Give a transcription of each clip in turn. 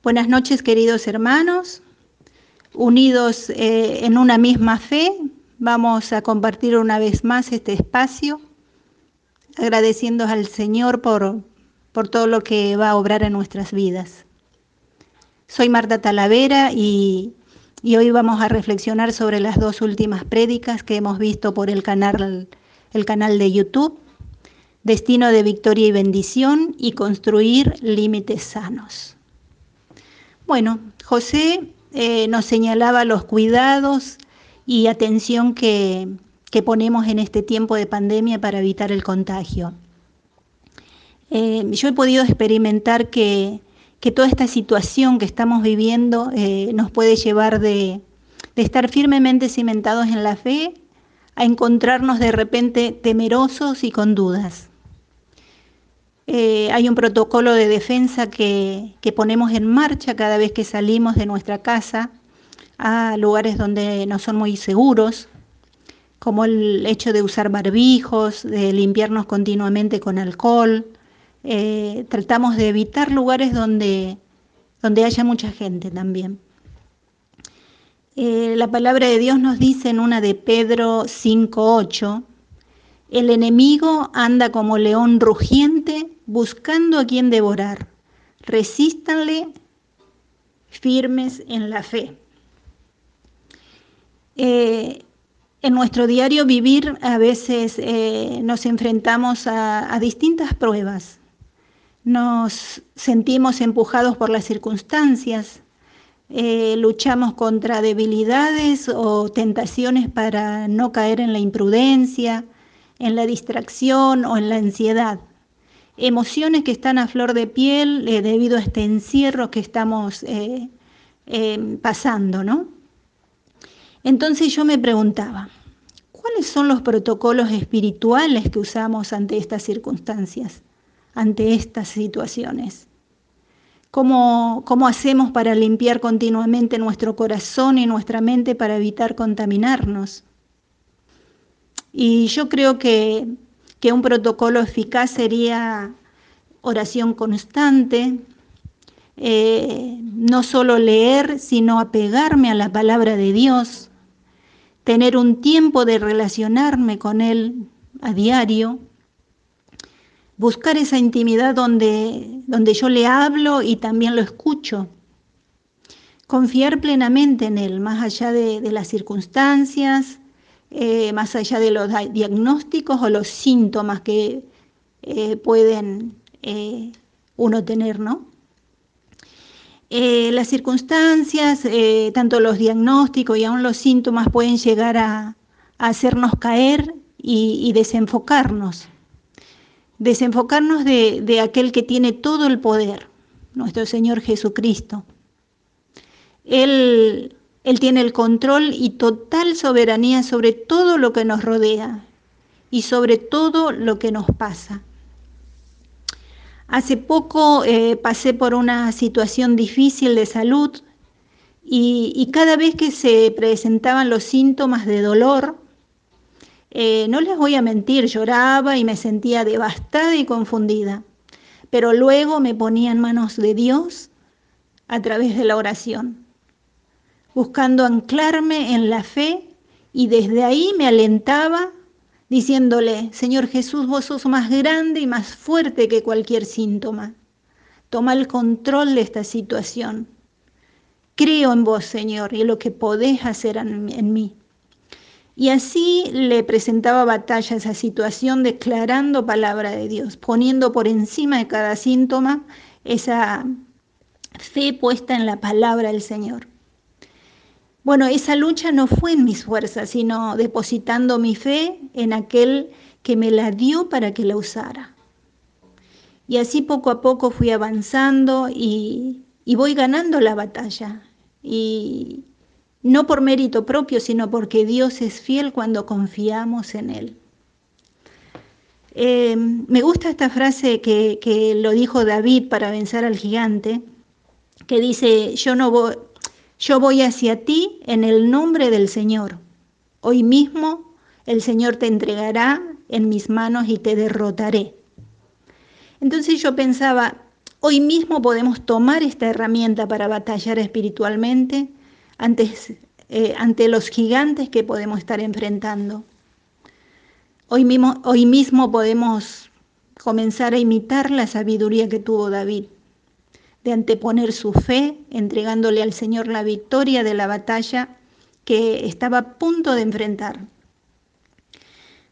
Buenas noches, queridos hermanos. Unidos eh, en una misma fe, vamos a compartir una vez más este espacio, agradeciendo al Señor por, por todo lo que va a obrar en nuestras vidas. Soy Marta Talavera y, y hoy vamos a reflexionar sobre las dos últimas prédicas que hemos visto por el canal, el canal de YouTube, Destino de Victoria y Bendición y Construir Límites Sanos. Bueno, José eh, nos señalaba los cuidados y atención que, ponemos en este tiempo de pandemia para evitar el contagio. Eh, yo he podido experimentar que, que, toda esta situación que estamos viviendo eh, nos puede llevar de, de estar firmemente cimentados en la fe a encontrarnos de repente temerosos y con dudas. Eh, hay un protocolo de defensa que, ponemos en marcha cada vez que salimos de nuestra casa a lugares donde no son muy seguros, como el hecho de usar barbijos, de limpiarnos continuamente con alcohol. Eh, tratamos de evitar lugares donde, donde haya mucha gente también. Eh, la palabra de Dios nos dice en una de Pedro 5.8, el enemigo anda como león rugiente buscando a quien devorar. Resístanle firmes en la fe. Eh, en nuestro diario vivir a veces eh, nos enfrentamos a, distintas pruebas. Nos sentimos empujados por las circunstancias, eh, luchamos contra debilidades o tentaciones para no caer en la imprudencia, en la distracción o en la ansiedad. Emociones que están a flor de piel eh, debido a este encierro que estamos eh, eh, pasando, ¿no? Entonces yo me preguntaba, ¿cuáles son los protocolos espirituales que usamos ante estas circunstancias, ante estas situaciones? ¿Cómo, ¿Cómo, hacemos para limpiar continuamente nuestro corazón y nuestra mente para evitar contaminarnos? Y yo creo que, que un protocolo eficaz sería oración constante, eh, no solo leer, sino apegarme a la palabra de Dios, tener un tiempo de relacionarme con Él a diario, buscar esa intimidad donde, donde yo le hablo y también lo escucho, confiar plenamente en Él, más allá de, de las circunstancias, eh, más allá de los diagnósticos o los síntomas que eh, pueden eh, uno tener, ¿no? las circunstancias, tanto los diagnósticos y aún los síntomas pueden llegar a, hacernos caer y, y, desenfocarnos. Desenfocarnos de, de aquel que tiene todo el poder, nuestro Señor Jesucristo. Él él tiene el control y total soberanía sobre todo lo que nos rodea y sobre todo lo que nos pasa. Hace poco eh, pasé por una situación difícil de salud y, cada vez que se presentaban los síntomas de dolor, eh, no les voy a mentir, lloraba y me sentía devastada y confundida, pero luego me ponía en manos de Dios a través de la oración buscando anclarme en la fe y desde ahí me alentaba diciéndole, Señor Jesús, vos sos más grande y más fuerte que cualquier síntoma. Toma el control de esta situación. Creo en vos, Señor, y en lo que podés hacer en, mí. Y así le presentaba batalla a esa situación, declarando palabra de Dios, poniendo por encima de cada síntoma esa fe puesta en la palabra del Señor. Bueno, esa lucha no fue en mis fuerzas, sino depositando mi fe en aquel que me la dio para que la usara. Y así poco a poco fui avanzando y, y voy ganando la batalla. Y no por mérito propio, sino porque Dios es fiel cuando confiamos en Él. Eh, me gusta esta frase que, que, lo dijo David para vencer al gigante, que dice, yo no voy, yo voy hacia ti en el nombre del Señor. Hoy mismo el Señor te entregará en mis manos y te derrotaré. Entonces yo pensaba, Hoy mismo podemos tomar esta herramienta para batallar espiritualmente eh, ante los gigantes que podemos estar enfrentando. Hoy mismo, hoy mismo podemos comenzar a imitar la sabiduría que tuvo David, de anteponer su fe, entregándole al Señor la victoria de la batalla que estaba a punto de enfrentar.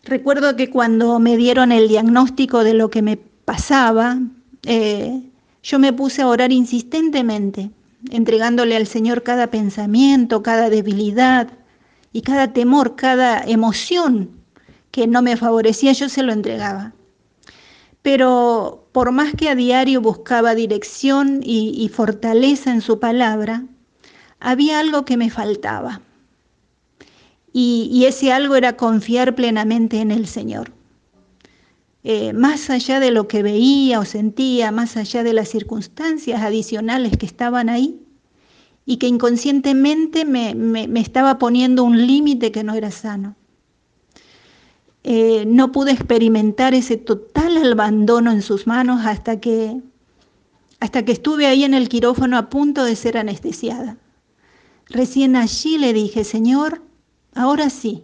Recuerdo que cuando me dieron el diagnóstico de lo que me pasaba, eh, yo me puse a orar insistentemente, entregándole al Señor cada pensamiento, cada debilidad y cada temor, cada emoción que no me favorecía, yo se lo entregaba. Pero por más que a diario buscaba dirección y, fortaleza en su palabra, había algo que me faltaba. y ese algo era confiar plenamente en el Señor. Eh, más allá de lo que veía o sentía, más allá de las circunstancias adicionales que estaban ahí y que inconscientemente me, estaba poniendo un límite que no era sano. Eh, no pude experimentar ese total abandono en sus manos hasta que, hasta que estuve ahí en el quirófano a punto de ser anestesiada. Recién allí le dije, Señor, ahora sí,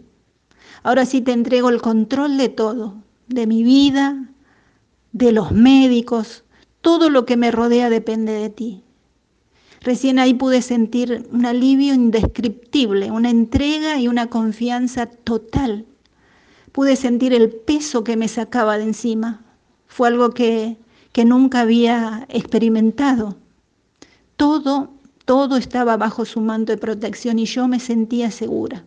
ahora sí te entrego el control de todo, de mi vida, de los médicos, todo lo que me rodea depende de ti. Recién ahí pude sentir un alivio indescriptible, una entrega y una confianza total. Pude sentir el peso que me sacaba de encima. Fue algo que, que nunca había experimentado. Todo, todo estaba bajo su manto de protección y yo me sentía segura.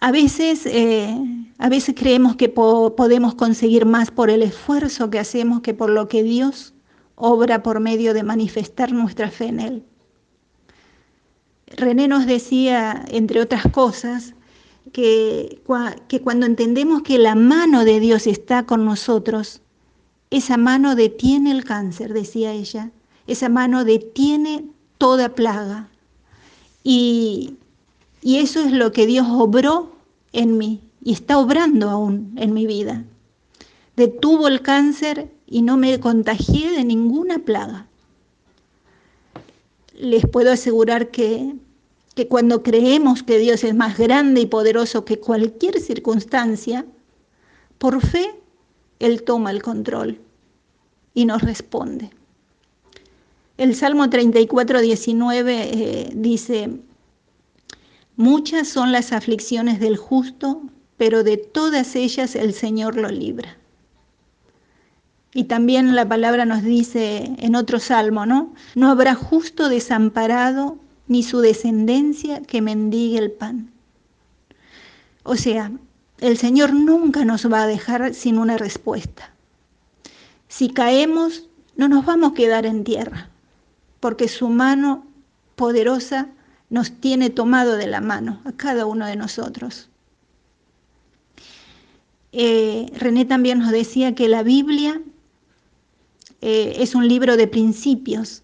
A veces, eh, a veces creemos que podemos conseguir más por el esfuerzo que hacemos que por lo que Dios obra por medio de manifestar nuestra fe en Él. René nos decía, entre otras cosas, que, que cuando entendemos que la mano de Dios está con nosotros, esa mano detiene el cáncer, decía ella, esa mano detiene toda plaga. Y, y eso es lo que Dios obró en mí y está obrando aún en mi vida. Detuvo el cáncer y no me contagié de ninguna plaga. Les puedo asegurar que, que cuando creemos que Dios es más grande y poderoso que cualquier circunstancia, por fe Él toma el control y nos responde. El Salmo 34, 19 eh, dice, Muchas son las aflicciones del justo, pero de todas ellas el Señor lo libra. Y también la palabra nos dice en otro salmo, ¿no? No habrá justo desamparado ni su descendencia que mendigue el pan. O sea, el Señor nunca nos va a dejar sin una respuesta. Si caemos, no nos vamos a quedar en tierra, porque su mano poderosa nos tiene tomado de la mano a cada uno de nosotros. Eh, René también nos decía que la Biblia eh, es un libro de principios.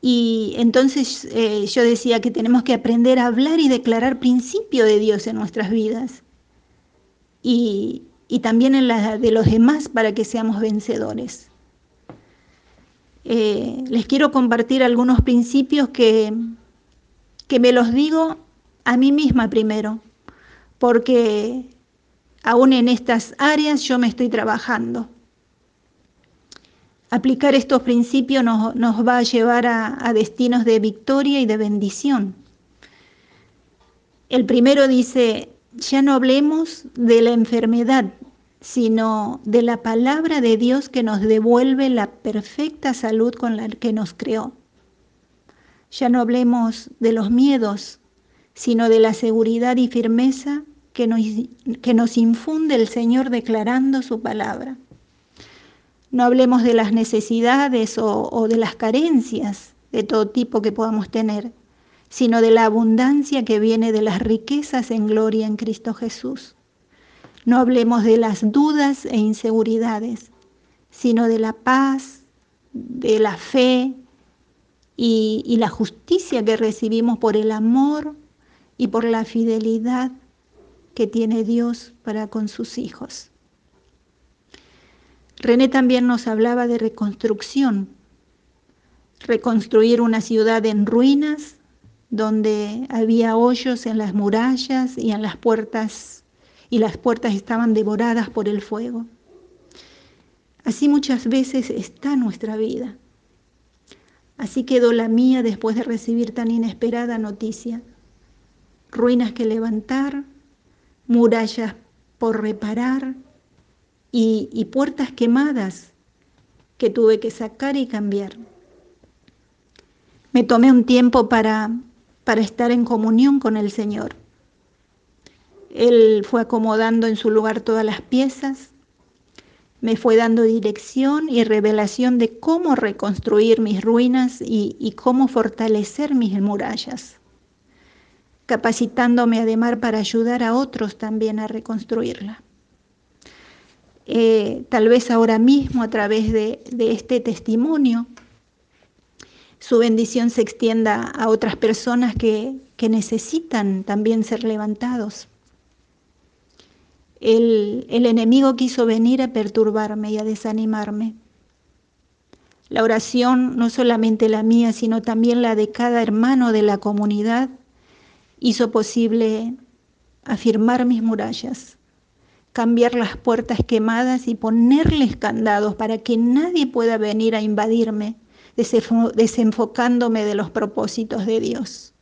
Y entonces eh, yo decía que tenemos que aprender a hablar y declarar principio de Dios en nuestras vidas. Y, y también en la de los demás para que seamos vencedores. Eh, les quiero compartir algunos principios que, que me los digo a mí misma primero, porque aún en estas áreas yo me estoy trabajando. Aplicar estos principios nos, va a llevar a destinos de victoria y de bendición. El primero dice, ya no hablemos de la enfermedad, sino de la palabra de Dios que nos devuelve la perfecta salud con la que nos creó. Ya no hablemos de los miedos, sino de la seguridad y firmeza que nos, infunde el Señor declarando su palabra. No hablemos de las necesidades o, de las carencias de todo tipo que podamos tener, sino de la abundancia que viene de las riquezas en gloria en Cristo Jesús. No hablemos de las dudas e inseguridades, sino de la paz, de la fe y, la justicia que recibimos por el amor y por la fidelidad que tiene Dios para con sus hijos. René también nos hablaba de reconstrucción, reconstruir una ciudad en ruinas, donde había hoyos en las murallas y en las puertas, y las puertas estaban devoradas por el fuego. Así muchas veces está nuestra vida. Así quedó la mía después de recibir tan inesperada noticia. Ruinas que levantar, murallas por reparar y, puertas quemadas que tuve que sacar y cambiar. Me tomé un tiempo para, para estar en comunión con el Señor. Él fue acomodando en su lugar todas las piezas, me fue dando dirección y revelación de cómo reconstruir mis ruinas y, y cómo fortalecer mis murallas, capacitándome además para ayudar a otros también a reconstruirla. Eh, tal vez ahora mismo a través de, de este testimonio su bendición se extienda a otras personas que, que necesitan también ser levantados. El, el enemigo quiso venir a perturbarme y a desanimarme. La oración, no solamente la mía, sino también la de cada hermano de la comunidad, hizo posible afirmar mis murallas, cambiar las puertas quemadas y ponerles candados para que nadie pueda venir a invadirme desenfocándome de los propósitos de Dios.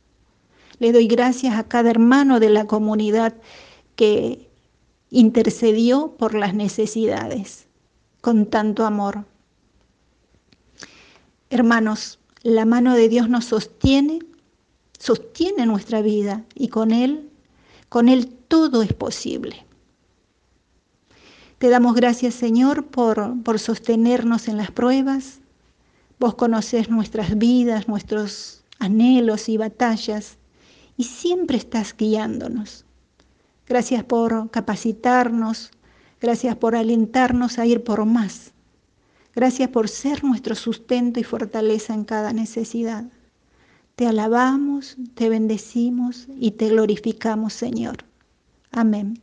Le doy gracias a cada hermano de la comunidad que intercedió por las necesidades con tanto amor. Hermanos, la mano de Dios nos sostiene, sostiene nuestra vida y con Él, con Él todo es posible. Te damos gracias, Señor, por, por sostenernos en las pruebas, Vos conocés nuestras vidas, nuestros anhelos y batallas y siempre estás guiándonos. Gracias por capacitarnos, gracias por alentarnos a ir por más. Gracias por ser nuestro sustento y fortaleza en cada necesidad. Te alabamos, te bendecimos y te glorificamos, Señor. Amén.